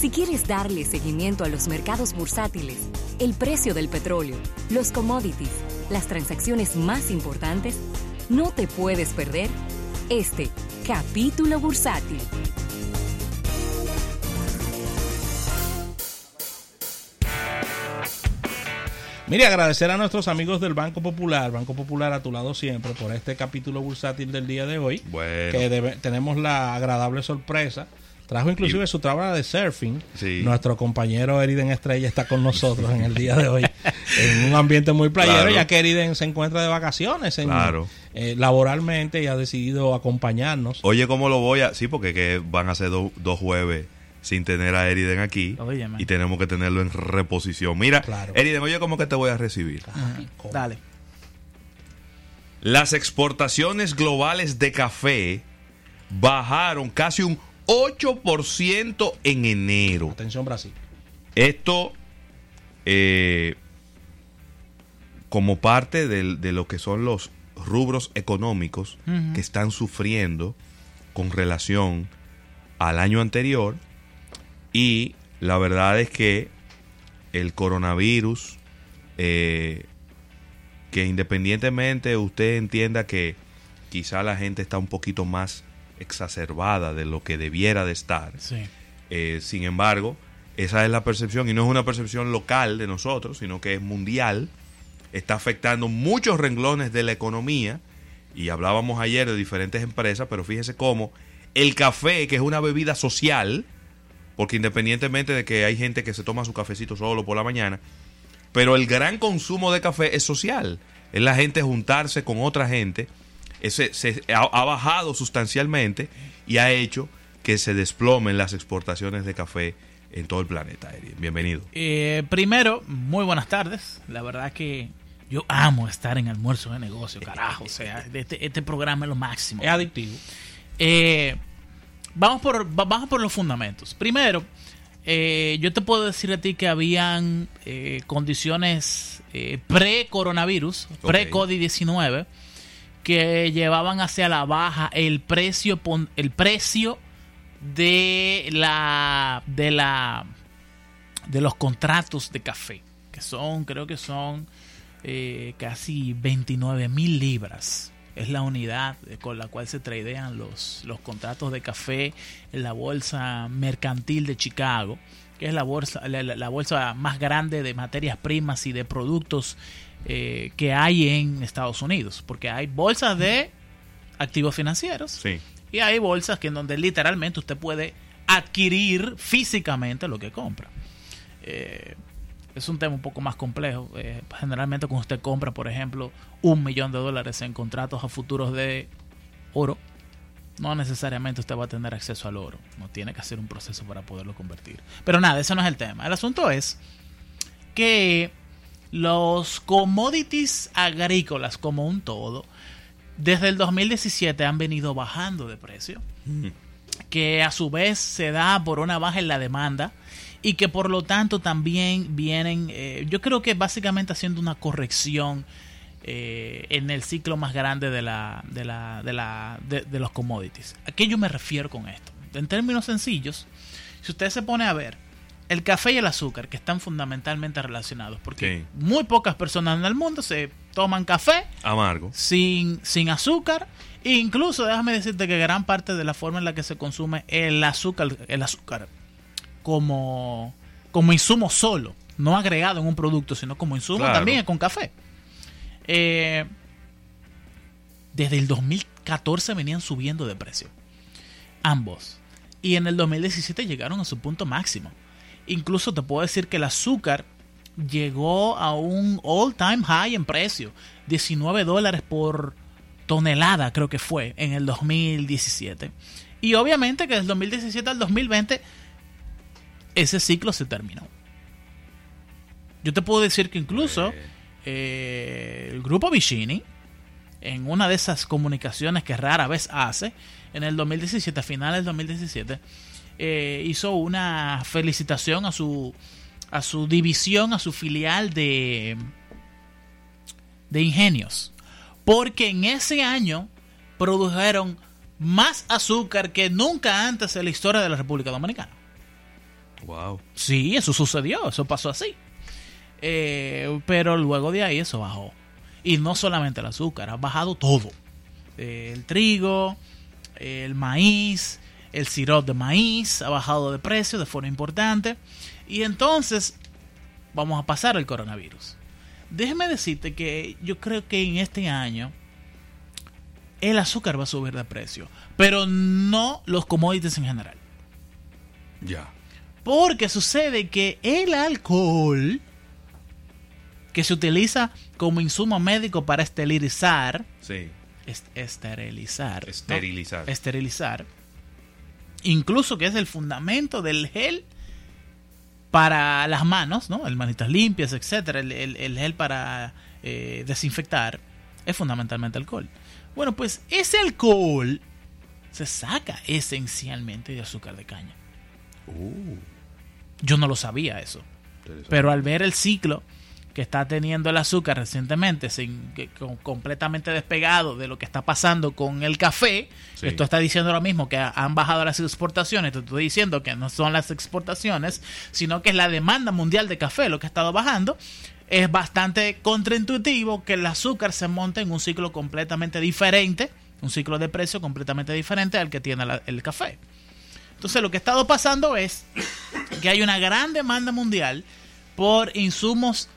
Si quieres darle seguimiento a los mercados bursátiles, el precio del petróleo, los commodities, las transacciones más importantes, no te puedes perder este capítulo bursátil. Mire, agradecer a nuestros amigos del Banco Popular, Banco Popular a tu lado siempre, por este capítulo bursátil del día de hoy. Bueno. Que debe- tenemos la agradable sorpresa. Trajo inclusive Y- su tabla de surfing. Sí. Nuestro compañero Eriden Estrella está con nosotros en el día de hoy en un ambiente muy playero, Claro. ya que Eriden se encuentra de vacaciones en- Claro. eh, laboralmente y ha decidido acompañarnos. Oye, ¿cómo lo voy a...? Sí, porque que van a ser do- dos jueves sin tener a Eriden aquí. Óyeme. Y tenemos que tenerlo en reposición. Mira, Claro. Eriden, oye, ¿cómo que te voy a recibir? ¿Cómo? Dale. Las exportaciones globales de café bajaron casi un 8% en enero. Atención Brasil. Esto, eh, como parte del- de lo que son los rubros económicos que están sufriendo con relación al año anterior, y la verdad es que el coronavirus, eh, que independientemente usted entienda que quizá la gente está un poquito más exacerbada de lo que debiera de estar, Sí. eh, sin embargo, esa es la percepción y no es una percepción local de nosotros, sino que es mundial. Está afectando muchos renglones de la economía y hablábamos ayer de diferentes empresas, pero fíjese cómo el café, que es una bebida social, porque independientemente de que hay gente que se toma su cafecito solo por la mañana, pero el gran consumo de café es social. Es la gente juntarse con otra gente. Ese, se, ha, ha bajado sustancialmente y ha hecho que se desplomen las exportaciones de café en todo el planeta. Bienvenido. Eh, primero, muy buenas tardes. La verdad que yo amo estar en almuerzo de negocio, carajo. O sea, este, este programa es lo máximo. Es adictivo. Eh, vamos, por, va- vamos por los fundamentos. Primero, eh, yo te puedo decir a ti que habían eh, condiciones eh, pre-coronavirus, Ok. pre-COVID-19, que llevaban hacia la baja el precio, el precio de la de la de los contratos de café que son creo que son eh, casi 29 mil libras. Es la unidad con la cual se tradean los, los contratos de café en la bolsa mercantil de Chicago que es la bolsa la bolsa más grande de materias primas y de productos eh, que hay en Estados Unidos porque hay bolsas de activos financieros Sí. y hay bolsas que en donde literalmente usted puede adquirir físicamente lo que compra. Eh, es un tema un poco más complejo. Eh, generalmente cuando usted compra, por ejemplo, un millón de dólares en contratos a futuros de oro, no necesariamente usted va a tener acceso al oro. No tiene que hacer un proceso para poderlo convertir. Pero nada, ese no es el tema. El asunto es que los commodities agrícolas como un todo, desde el 2017 han venido bajando de precio, que a su vez se da por una baja en la demanda y que por lo tanto también vienen, eh, yo creo que básicamente haciendo una corrección eh, en el ciclo más grande de, la, de, la, de, la, de, de los commodities. ¿A qué yo me refiero con esto? En términos sencillos, si usted se pone a ver el café y el azúcar, que están fundamentalmente relacionados, porque Sí. muy pocas personas en el mundo se toman café Amargo. sin, sin azúcar. E incluso déjame decirte que gran parte de la forma en la que se consume el azúcar, el azúcar como, como insumo solo, no agregado en un producto, sino como insumo Claro. también es con café. Eh, desde el 2014 venían subiendo de precio. Ambos. Y en el 2017 llegaron a su punto máximo. Incluso te puedo decir que el azúcar llegó a un all time high en precio. 19 dólares por tonelada creo que fue en el 2017. Y obviamente que del 2017 al 2020 ese ciclo se terminó. Yo te puedo decir que incluso eh, el grupo Vicini, en una de esas comunicaciones que rara vez hace, en el 2017, a finales del 2017, eh, hizo una felicitación a su, a su división, a su filial de, de ingenios. Porque en ese año produjeron más azúcar que nunca antes en la historia de la República Dominicana. Wow. Sí, eso sucedió, eso pasó así. Eh, pero luego de ahí eso bajó. Y no solamente el azúcar, ha bajado todo. Eh, el trigo, el maíz, el sirope de maíz ha bajado de precio de forma importante. Y entonces vamos a pasar al coronavirus. Déjeme decirte que yo creo que en este año el azúcar va a subir de precio, pero no los commodities en general. Ya. Porque sucede que el alcohol que se utiliza como insumo médico para esterilizar, Sí. est- esterilizar, ¿no? Esterilizar. Incluso que es el fundamento del gel para las manos, ¿no? El manitas limpias, etcétera, el, el- el gel para eh, desinfectar, es fundamentalmente alcohol. Bueno, pues ese alcohol se saca esencialmente de azúcar de caña. Uh, Yo no lo sabía eso. Pero al ver el ciclo que está teniendo el azúcar recientemente, sin, que- con- completamente despegado de lo que está pasando con el café, Sí. esto está diciendo ahora mismo que ha- han bajado las exportaciones, te estoy diciendo que no son las exportaciones, sino que es la demanda mundial de café lo que ha estado bajando, es bastante contraintuitivo que el azúcar se monte en un ciclo completamente diferente, un ciclo de precio completamente diferente al que tiene la- el café. Entonces lo que ha estado pasando es que hay una gran demanda mundial por insumos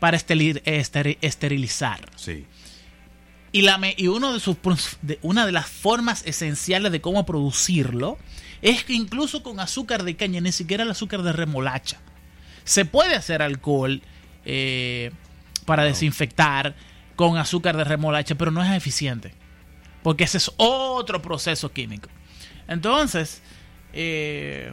para esteri- esteri- esterilizar. Sí. Y, la, me- y uno de sus, de, una de las formas esenciales de cómo producirlo es que incluso con azúcar de caña, ni siquiera el azúcar de remolacha, se puede hacer alcohol eh, para desinfectar con azúcar de remolacha, pero no es eficiente. Porque ese es otro proceso químico. Entonces, eh,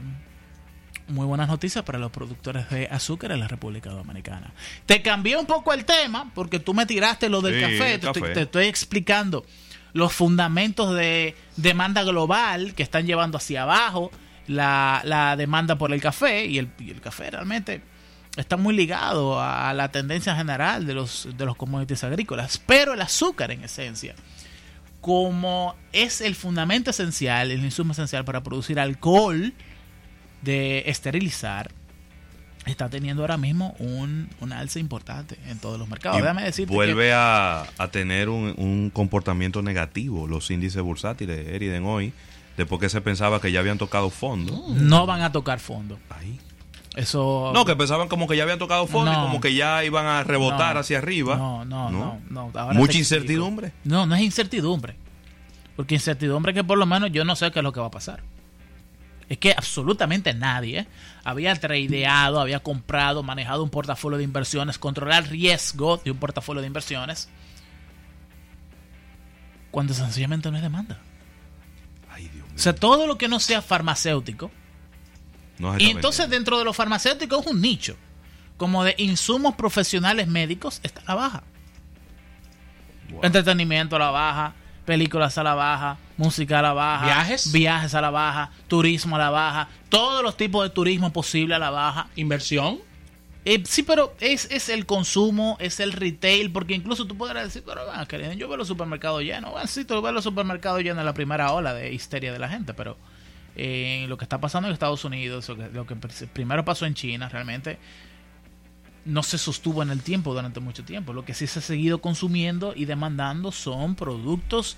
muy buenas noticias para los productores de azúcar en la República Dominicana. Te cambié un poco el tema porque tú me tiraste lo del Sí, café. el Te, estoy- café. te estoy explicando los fundamentos de demanda global que están llevando hacia abajo la, la demanda por el café y el, y el café realmente está muy ligado a la tendencia general de los, de los commodities agrícolas. Pero el azúcar en esencia como es el fundamento esencial, el insumo esencial para producir alcohol de esterilizar, está teniendo ahora mismo un, un alza importante en todos los mercados. Y Déjame decirte vuelve a, a tener un, un comportamiento negativo los índices bursátiles, Eriden, hoy, después que se pensaba que ya habían tocado fondo. que no van a tocar fondo. Ahí. Eso No, que pensaban como que ya habían tocado fondo No. y como que ya iban a rebotar No. hacia arriba. No, no, no. no. Ahora Mucha incertidumbre. No, no es incertidumbre. Porque incertidumbre que por lo menos yo no sé qué es lo que va a pasar. Es que absolutamente nadie había tradeado, había comprado, manejado un portafolio de inversiones, controlar riesgo de un portafolio de inversiones, cuando sencillamente no hay demanda. Ay, Dios mío. O sea, todo lo que no sea farmacéutico, No y entonces dentro de lo farmacéutico es un nicho, como de insumos profesionales médicos, está a la baja. Wow. Entretenimiento a la baja, películas a la baja, música a la baja, ¿Viajes? viajes a la baja, turismo a la baja, todos los tipos de turismo posible a la baja. Inversión. Eh, sí, pero es, es el consumo, es el retail, porque incluso tú podrás decir, pero querido, yo veo los supermercados llenos. Bueno, sí, tú ves los supermercados llenos en la primera ola de histeria de la gente, pero eh, lo que está pasando en Estados Unidos, lo que, lo que primero pasó en China, realmente no se sostuvo en el tiempo durante mucho tiempo. Lo que sí se ha seguido consumiendo y demandando son productos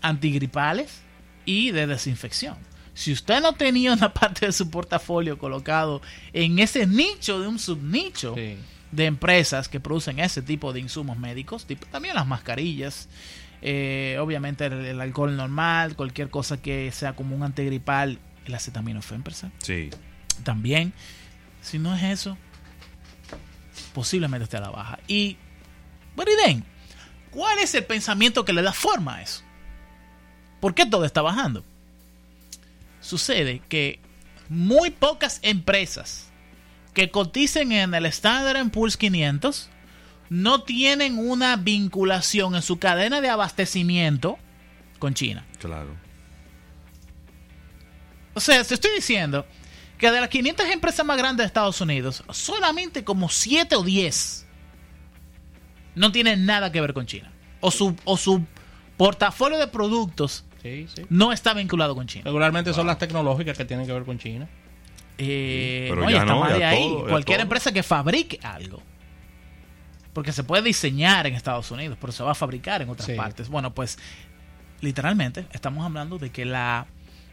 antigripales y de desinfección. Si usted no tenía una parte de su portafolio colocado en ese nicho de un subnicho Sí. de empresas que producen ese tipo de insumos médicos, tipo también las mascarillas, eh, obviamente el, el alcohol normal, cualquier cosa que sea como un antigripal, el acetaminofén Sí. también. Si no es eso, posiblemente esté a la baja. Y, Beriden, ¿cuál es el pensamiento que le da forma a eso? ¿Por qué todo está bajando? Sucede que muy pocas empresas que coticen en el Standard Poor's 500 no tienen una vinculación en su cadena de abastecimiento con China. Claro. O sea, te estoy diciendo que de las 500 empresas más grandes de Estados Unidos, solamente como 7 o 10 no tienen nada que ver con China. O su, o su portafolio de productos Sí, sí. no está vinculado con China. Regularmente son las tecnológicas que tienen que ver con China. Eh, pero no, y ya está no, más ya de ahí. todo, Cualquier todo. empresa que fabrique algo. Porque se puede diseñar en Estados Unidos, pero se va a fabricar en otras Sí. partes. Bueno, pues literalmente estamos hablando de que la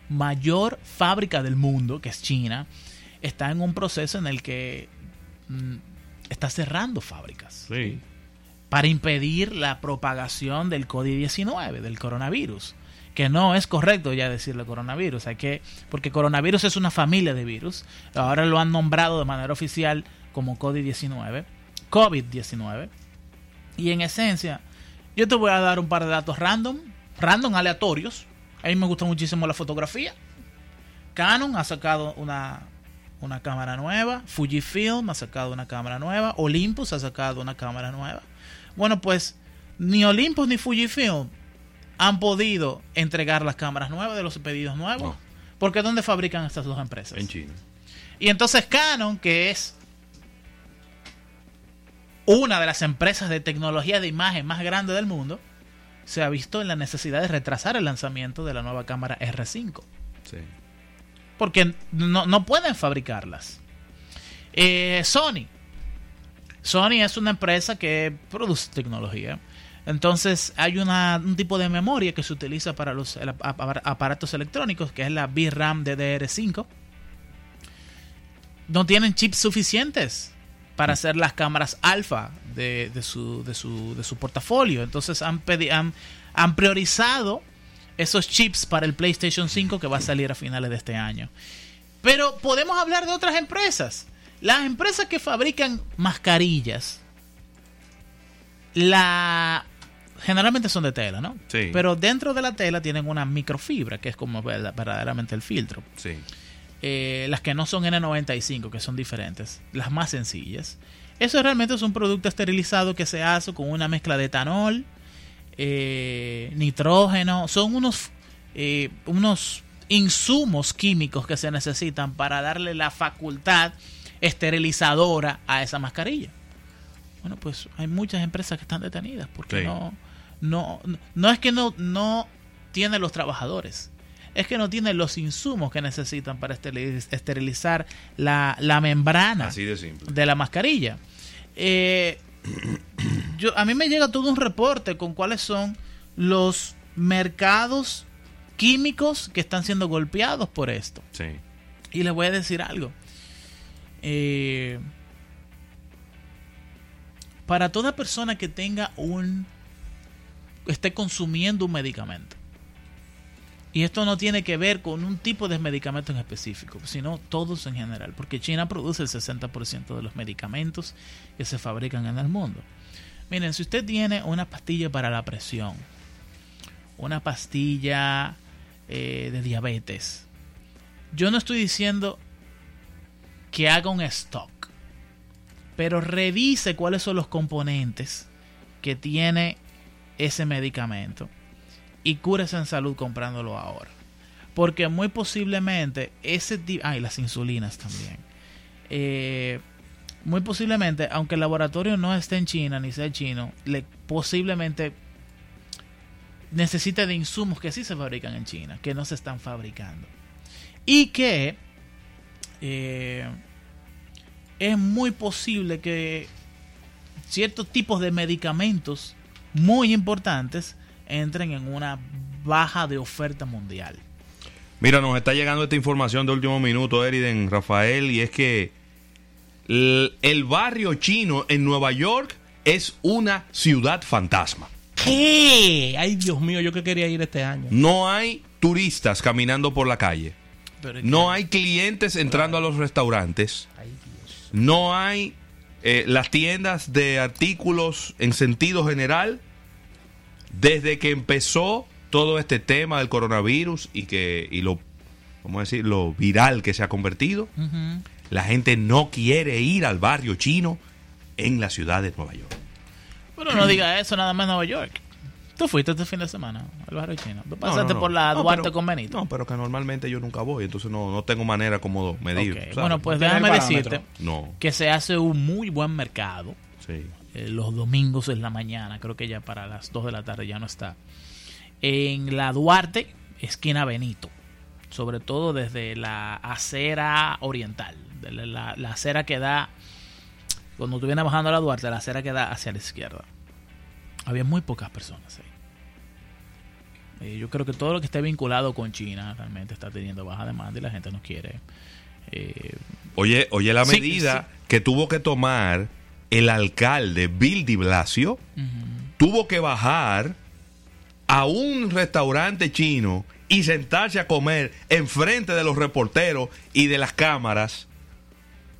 mayor fábrica del mundo, que es China, está en un proceso en el que mm, está cerrando fábricas Sí. para impedir la propagación del COVID-19, del coronavirus. Que no es correcto ya decirle coronavirus, hay que, porque coronavirus es una familia de virus. Ahora lo han nombrado de manera oficial como COVID-19, COVID-19. Y en esencia, yo te voy a dar un par de datos random, random aleatorios. A mí me gusta muchísimo la fotografía. Canon ha sacado una, una cámara nueva. Fujifilm ha sacado una cámara nueva. Olympus ha sacado una cámara nueva. Bueno, pues ni Olympus ni Fujifilm han podido entregar las cámaras nuevas de los pedidos nuevos. No. Porque ¿dónde fabrican estas dos empresas? En China. Y entonces Canon, que es una de las empresas de tecnología de imagen más grande del mundo, se ha visto en la necesidad de retrasar el lanzamiento de la nueva cámara R5. Sí. Porque no, no pueden fabricarlas. Eh, Sony. Sony es una empresa que produce tecnología. Entonces hay una, un tipo de memoria que se utiliza para los el aparatos electrónicos, que es la VRAM DDR5. No tienen chips suficientes para hacer las cámaras alfa de, de su, de, su, de su portafolio. Entonces han, han, han priorizado esos chips para el PlayStation 5 que va a salir a finales de este año. Pero podemos hablar de otras empresas. Las empresas que fabrican mascarillas, la generalmente son de tela, ¿no? Sí. Pero dentro de la tela tienen una microfibra, que es como verda- verdaderamente el filtro. Sí. Eh, las que no son N95, que son diferentes, las más sencillas. Eso realmente es un producto esterilizado que se hace con una mezcla de etanol, eh, nitrógeno, son unos, eh, unos insumos químicos que se necesitan para darle la facultad esterilizadora a esa mascarilla. Bueno, pues hay muchas empresas que están detenidas porque Sí. no, no, no, es que no, no tienen los trabajadores, es que no tienen los insumos que necesitan para esteriliz- esterilizar la, la membrana Así de simple. de la mascarilla. Eh, yo, a mí me llega todo un reporte con cuáles son los mercados químicos que están siendo golpeados por esto. Sí. Y les voy a decir algo. Eh, para toda persona que tenga un... esté consumiendo un medicamento. Y esto no tiene que ver con un tipo de medicamento en específico, sino todos en general, porque China produce el 60% de los medicamentos que se fabrican en el mundo. Miren, si usted tiene una pastilla para la presión, una pastilla eh, de diabetes, yo no estoy diciendo que haga un stock, pero revise cuáles son los componentes que tiene ese medicamento y cúrese en salud comprándolo ahora. Porque muy posiblemente ese tipo... Ah, las insulinas también. Eh, muy posiblemente, aunque el laboratorio no esté en China ni sea chino, le, posiblemente necesite de insumos que sí se fabrican en China, que no se están fabricando. Y que eh, es muy posible que ciertos tipos de medicamentos muy importantes entren en una baja de oferta mundial. Mira, nos está llegando esta información de último minuto, Eriden Rafael, y es que el, el barrio chino en Nueva York es una ciudad fantasma. ¿Qué? Ay, Dios mío, yo que quería ir este año. No hay turistas caminando por la calle. No hay clientes entrando a los restaurantes. Ay, Dios. No hay eh, las tiendas de artículos en sentido general. Desde que empezó todo este tema del coronavirus y que y lo vamos a decir lo viral que se ha convertido, la gente no quiere ir al barrio chino en la ciudad de Nueva York. Pero no diga eso nada más en Nueva York. Tú fuiste este fin de semana al barrio chino. Tú pasaste No, no, no. por la No, Duarte pero- con Benito. No, pero que normalmente yo nunca voy, entonces no, no tengo manera como medir. Bueno, pues déjame decirte no, que se hace un muy buen mercado. sí. Eh, los domingos en la mañana, creo que ya para las 2 de la tarde ya no está. En la Duarte, esquina Benito. sobre todo desde la acera oriental, de la, la- acera que da, cuando tú vienes bajando la Duarte, la acera que da hacia la izquierda. Había muy pocas personas ahí. Eh, yo creo que todo lo que esté vinculado con China realmente está teniendo baja demanda y la gente no quiere. eh, Oye, oye la Sí, medida que tuvo que tomar el alcalde Bill de Blasio, tuvo que bajar a un restaurante chino y sentarse a comer enfrente de los reporteros y de las cámaras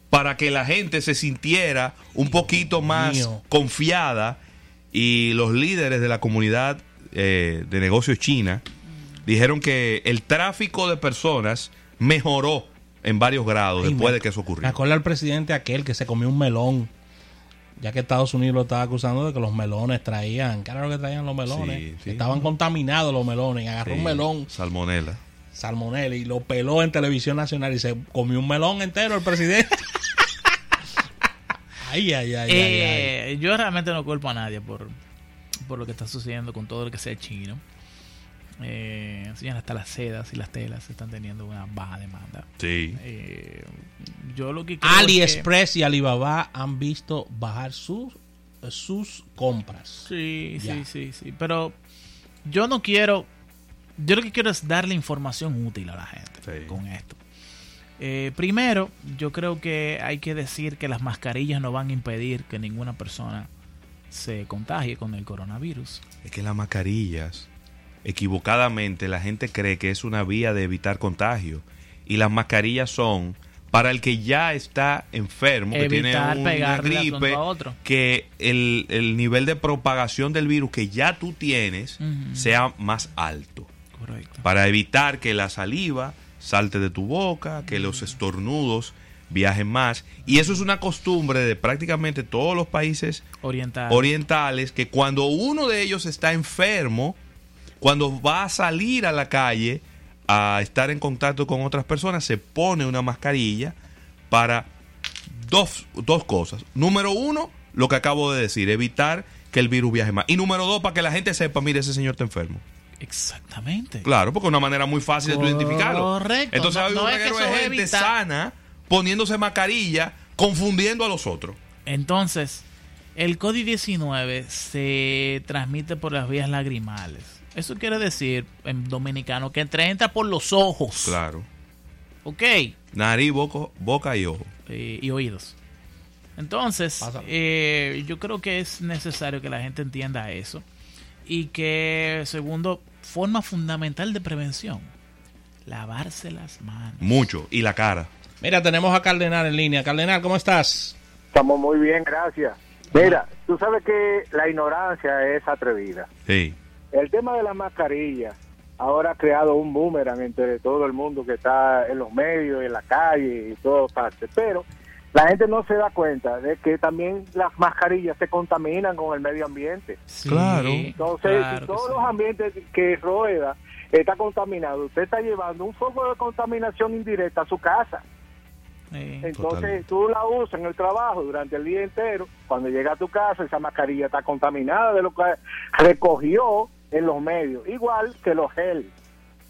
para que la gente se sintiera un poquito más mío. confiada y los líderes de la comunidad eh, de negocios china dijeron que el tráfico de personas mejoró en varios grados Ay, después me- de que eso Me ocurrió. acuerdo al presidente aquel que se comió un melón. Ya que Estados Unidos lo estaba acusando de que los melones traían. ¿Qué era lo que traían los melones? Sí, sí. Estaban contaminados los melones. Y agarró Sí, un melón, Salmonela. salmonella, y lo peló en televisión nacional. Y se comió un melón entero el presidente. ay, ay, ay, ay, ay. Eh, Yo realmente no culpo a nadie por, por lo que está sucediendo con todo lo que sea chino. Eh, señora, hasta las sedas y las telas están teniendo una baja demanda. Sí. Eh, yo lo que creo es que- AliExpress y Alibaba han visto bajar sus, sus compras. Sí, Ya. sí, sí, sí. Pero yo no quiero. Yo lo que quiero es darle información útil a la gente Sí. con esto. Eh, primero, yo creo que hay que decir que las mascarillas no van a impedir que ninguna persona se contagie con el coronavirus. Es que las mascarillas, equivocadamente, la gente cree que es una vía de evitar contagio. Y las mascarillas son para el que ya está enfermo, que tiene una gripe, otro. que el, el nivel de propagación del virus que ya tú tienes sea más alto. Correcto. Para evitar que la saliva salte de tu boca, que los estornudos viajen más. Y eso es una costumbre de prácticamente todos los países Oriental. orientales que cuando uno de ellos está enfermo, cuando va a salir a la calle a estar en contacto con otras personas, se pone una mascarilla para dos, dos cosas. Número uno, lo que acabo de decir, evitar que el virus viaje más. Y número dos, para que la gente sepa, mire, ese señor está enfermo. Exactamente. Claro, porque es una manera muy fácil de tú identificarlo. Correcto. Entonces No- hay no un es que de gente evitar- sana poniéndose mascarilla, confundiendo a los otros. Entonces, el COVID-19 se transmite por las vías lagrimales. Eso quiere decir, en dominicano, que entre entra por los ojos. Claro. ¿Ok? Nariz, boca, boca y ojo. Y oídos. Entonces, eh, yo creo que es necesario que la gente entienda eso. Y que, segundo, forma fundamental de prevención. Lavarse las manos. Mucho. Y la cara. Mira, tenemos a Cardenal en línea. Cardenal, ¿cómo estás? Estamos muy bien, gracias. Mira, tú sabes que la ignorancia es atrevida. Sí. El tema de la mascarilla ahora ha creado un boomerang entre todo el mundo que está en los medios, en la calle y todas partes. Pero la gente no se da cuenta de que también las mascarillas se contaminan con el medio ambiente. Sí, Claro. Entonces, claro si que todos sí. los ambientes que rueda está contaminado, usted está llevando un foco de contaminación indirecta a su casa. Sí. Entonces Totalmente. tú la usas en el trabajo durante el día entero. Cuando llega a tu casa, esa mascarilla está contaminada de lo que recogió en los medios. Igual que los gel.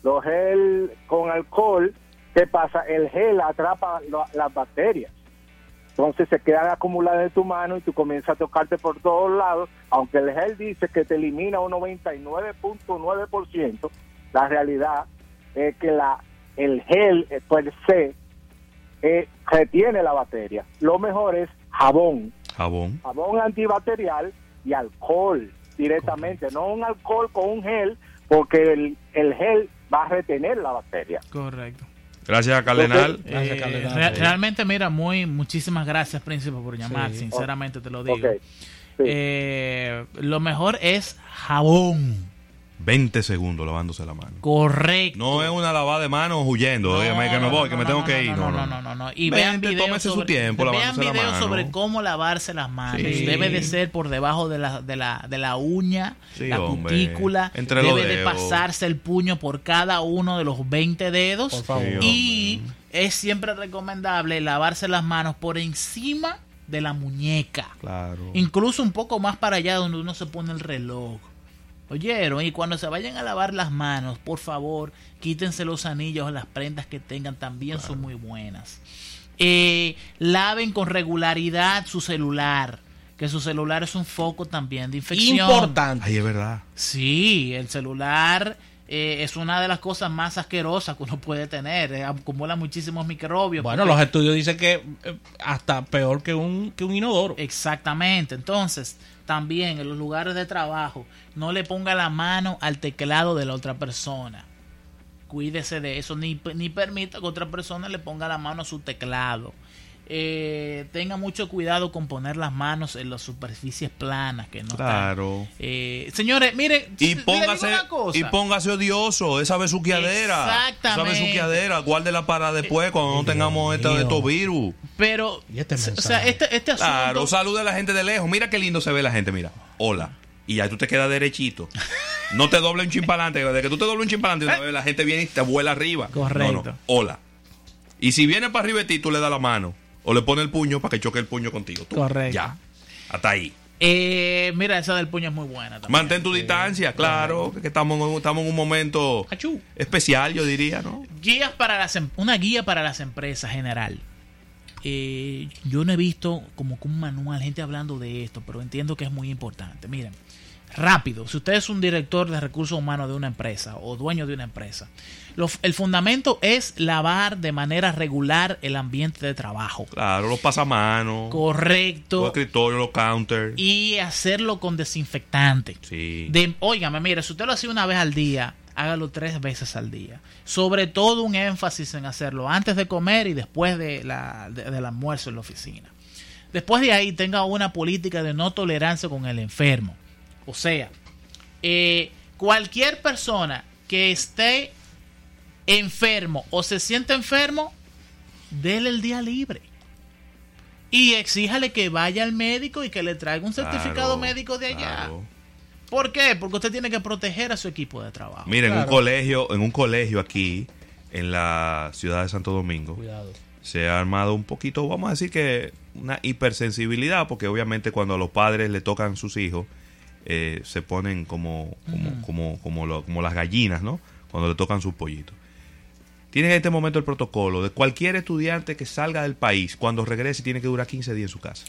Los gel con alcohol, ¿qué pasa? El gel atrapa lo- las bacterias. Entonces se quedan acumuladas en tu mano y tú comienzas a tocarte por todos lados. Aunque el gel dice que te elimina un 99.9%, la realidad es que la el gel eh, per se eh, retiene la bacteria. Lo mejor es jabón, Jabón. jabón antibacterial y alcohol directamente, no un alcohol con un gel, porque el, el gel va a retener la bacteria. Correcto. Gracias, Cardenal. Gracias, Eh, Cardenal. Sí. realmente, mira, muy muchísimas gracias, Príncipe, por llamar. Sí. Sinceramente te lo digo. Sí. Eh, lo mejor es jabón. 20 segundos lavándose la mano. Correcto. No es una lavada de manos huyendo. No, Óyeme, que me no, voy, no, que me no, tengo no, que ir. No, No, no, no, no, no. Y vean Vente, videos tómese su sobre, tiempo vean lavándose la videos mano. sobre cómo lavarse las manos. Sí. Debe de ser por debajo de la, de la, de la uña, Sí, la hombre. cutícula. Entre los Debe de pasarse el puño por cada uno de los 20 dedos. Por favor. y es siempre recomendable lavarse las manos por encima de la muñeca. Claro. Incluso un poco más para allá donde uno se pone el reloj. Oyeron, y cuando se vayan a lavar las manos, por favor, quítense los anillos o las prendas que tengan, también son muy buenas. Eh, laven con regularidad su celular, que su celular es un foco también de infección. Importante. Ay, es verdad. Sí, el celular eh, es una de las cosas más asquerosas que uno puede tener. eh, acumula muchísimos microbios. Bueno, porque- los estudios dicen que eh, hasta peor que un, que un inodoro. Exactamente. Entonces, también en los lugares de trabajo, no le ponga la mano al teclado de la otra persona. Cuídese de eso, ni, ni permita que otra persona le ponga la mano a su teclado. Eh, tenga mucho cuidado con poner las manos en las superficies planas que no están- Claro. Eh, señores, mire, Y póngase, una cosa. y póngase odioso, esa besuqueadera. Exactamente. Esa besuqueadera, guárdela para después cuando no tengamos esta- estos virus. Pero, Y este o sea, este, este asunto... Claro, saluda a la gente de lejos. Mira qué lindo se ve la gente, mira. Hola. Y ahí tú te quedas derechito. No te doble un adelante. De que tú te dobles un chin para adelante, la gente viene y te vuela arriba. Correcto. No, no. Hola. Y si viene para arriba de ti, tú le das la mano. O le pones el puño para que choque el puño contigo. Tú. Correcto. Ya. Hasta ahí. Eh, mira, esa del puño es muy buena también. Mantén tu distancia, claro. Que estamos, en- estamos en un momento Achú. especial, yo diría, ¿no? Guías para las em- una guía para las empresas general. Eh, yo no he visto como que un manual, gente hablando de esto, pero entiendo que es muy importante. Miren, rápido, si usted es un director de recursos humanos de una empresa o dueño de una empresa, lo- el fundamento es lavar de manera regular el ambiente de trabajo. Claro, los pasamanos, los Correcto. escritorios, los counters. Y hacerlo con desinfectante. Sí. De, óigame, mire, si usted lo hace una vez al día, hágalo tres veces al día. Sobre todo un énfasis en hacerlo antes de comer y después de la, de- del almuerzo en la oficina. Después de ahí tenga una política de no tolerancia con el enfermo. O sea, eh, cualquier persona que esté enfermo o se sienta enfermo, déle el día libre. Y exíjale que vaya al médico y que le traiga un certificado Claro, médico de allá. claro. ¿Por qué? Porque usted tiene que proteger a su equipo de trabajo. Mira, en un colegio, en un colegio aquí, en la ciudad de Santo Domingo, Cuidado. se ha armado un poquito, vamos a decir que una hipersensibilidad, porque obviamente cuando a los padres le tocan sus hijos, eh, se ponen como, como, como, como, lo- como las gallinas, ¿no? Cuando le tocan sus pollitos. Tienen en este momento el protocolo de cualquier estudiante que salga del país, cuando regrese, tiene que durar 15 días en su casa.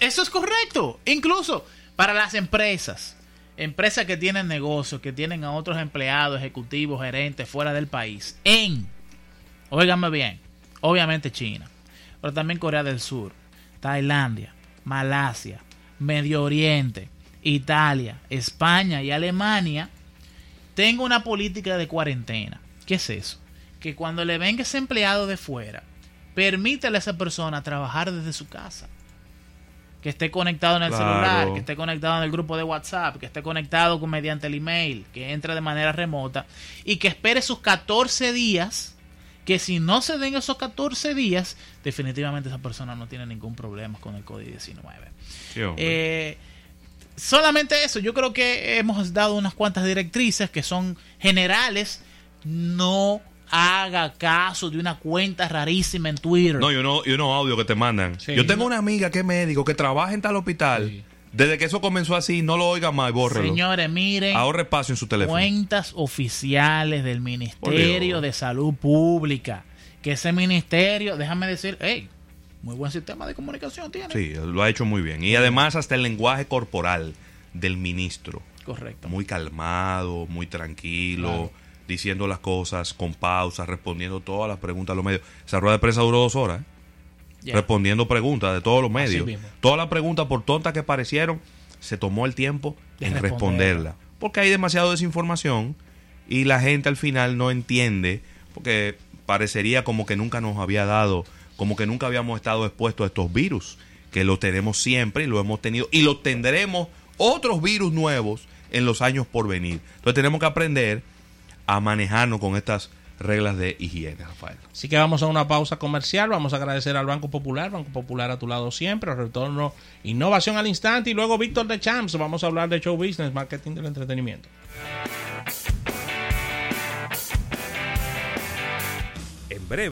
Eso es correcto. Incluso para las empresas. Empresas que tienen negocios, que tienen a otros empleados, ejecutivos, gerentes fuera del país. En, óigame bien, obviamente China, pero también Corea del Sur, Tailandia, Malasia, Medio Oriente, Italia, España y Alemania, tengo una política de cuarentena. ¿Qué es eso? Que cuando le venga ese empleado de fuera, permítale a esa persona trabajar desde su casa. Que esté conectado en el Claro. celular, que esté conectado en el grupo de WhatsApp, que esté conectado con, mediante el email, que entre de manera remota y que espere sus 14 días. Que si no se den esos 14 días, definitivamente esa persona no tiene ningún problema con el COVID-19. Sí, hombre. Eh, solamente eso, yo creo que hemos dado unas cuantas directrices que son generales. No haga caso de una cuenta rarísima en Twitter. No, y uno, y unos audios que te mandan. Sí. Yo tengo una amiga que es médico, que trabaja en tal hospital. Sí. Desde que eso comenzó así, no lo oiga más bórrelo. Señores, miren, Ahorre espacio en su teléfono. cuentas oficiales del Ministerio de Salud Pública. Que ese ministerio, déjame decir, hey, muy buen sistema de comunicación tiene. Sí, lo ha hecho muy bien. Y además hasta el lenguaje corporal del ministro. Correcto. Muy calmado, muy tranquilo, Claro. Diciendo las cosas con pausas, respondiendo todas las preguntas a los medios. Esa rueda de prensa duró dos horas, ¿eh? Respondiendo preguntas de todos los medios. Todas las preguntas, por tontas que parecieron, se tomó el tiempo De en responderla. responderla. Porque hay demasiado desinformación y la gente al final no entiende, porque parecería como que nunca nos había dado, como que nunca habíamos estado expuestos a estos virus, que lo tenemos siempre y lo hemos tenido, y lo tendremos otros virus nuevos en los años por venir. Entonces tenemos que aprender a manejarnos con estas reglas de higiene, Rafael. Así que vamos a una pausa comercial. Vamos a agradecer al Banco Popular, Banco Popular a tu lado siempre, retorno, innovación al instante y luego Víctor de Champs. Vamos a hablar de show business, marketing del entretenimiento.